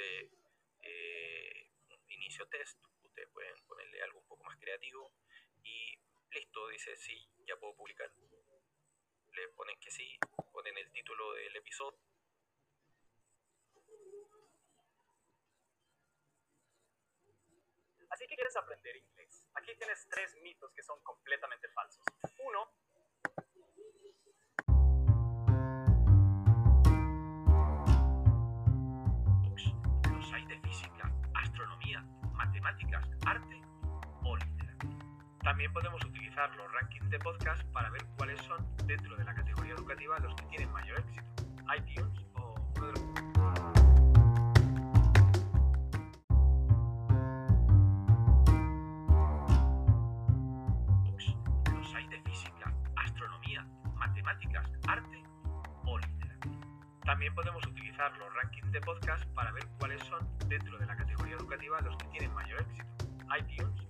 puse eh, inicio test, ustedes pueden ponerle algo un poco más creativo y listo, dice sí, ya puedo publicar. Le ponen que sí, ponen el título del episodio. Así que quieres aprender inglés. Aquí tienes tres mitos que son completamente falsos. Astronomía, matemáticas, arte o literatura. También podemos utilizar los rankings de podcast para ver cuáles son, dentro de la categoría educativa, los que tienen mayor éxito. iTunes o uno de los... Los hay de física, astronomía, matemáticas, arte o literatura. También podemos utilizar los rankings de podcast para ver cuáles son, dentro de la categoría educativa, arriba los que tienen mayores visitas. iTunes